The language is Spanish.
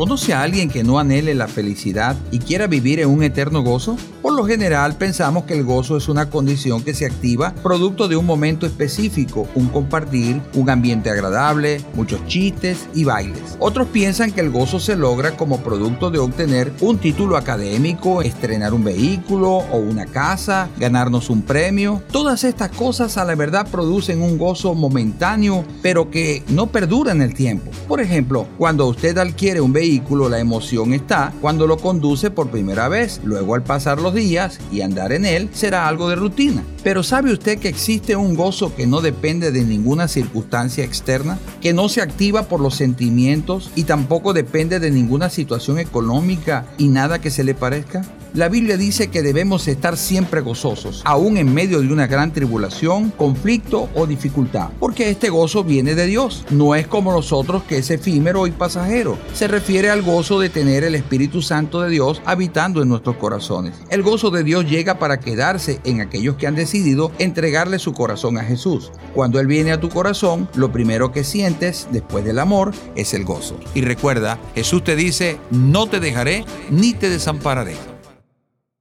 ¿Conoce a alguien que no anhele la felicidad y quiera vivir en un eterno gozo? Por lo general pensamos que el gozo es una condición que se activa producto de un momento específico, un compartir, un ambiente agradable, muchos chistes y bailes. Otros piensan que el gozo se logra como producto de obtener un título académico, estrenar un vehículo o una casa, ganarnos un premio. Todas estas cosas a la verdad producen un gozo momentáneo, pero que no perdura en el tiempo. Por ejemplo, cuando usted adquiere un vehículo, la emoción está cuando lo conduce por primera vez. Luego al pasar los días y andar en él será algo de rutina. Pero ¿sabe usted que existe un gozo que no depende de ninguna circunstancia externa? Que no se activa por los sentimientos y tampoco depende de ninguna situación económica y nada que se le parezca? La Biblia dice que debemos estar siempre gozosos, aún en medio de una gran tribulación, conflicto o dificultad, porque este gozo viene de Dios. No es como nosotros que es efímero y pasajero. Se refiere al gozo de tener el Espíritu Santo de Dios habitando en nuestros corazones. El gozo de Dios llega para quedarse en aquellos que han decidido entregarle su corazón a Jesús. Cuando Él viene a tu corazón, lo primero que sientes después del amor es el gozo. Y recuerda, Jesús te dice, no te dejaré ni te desampararé.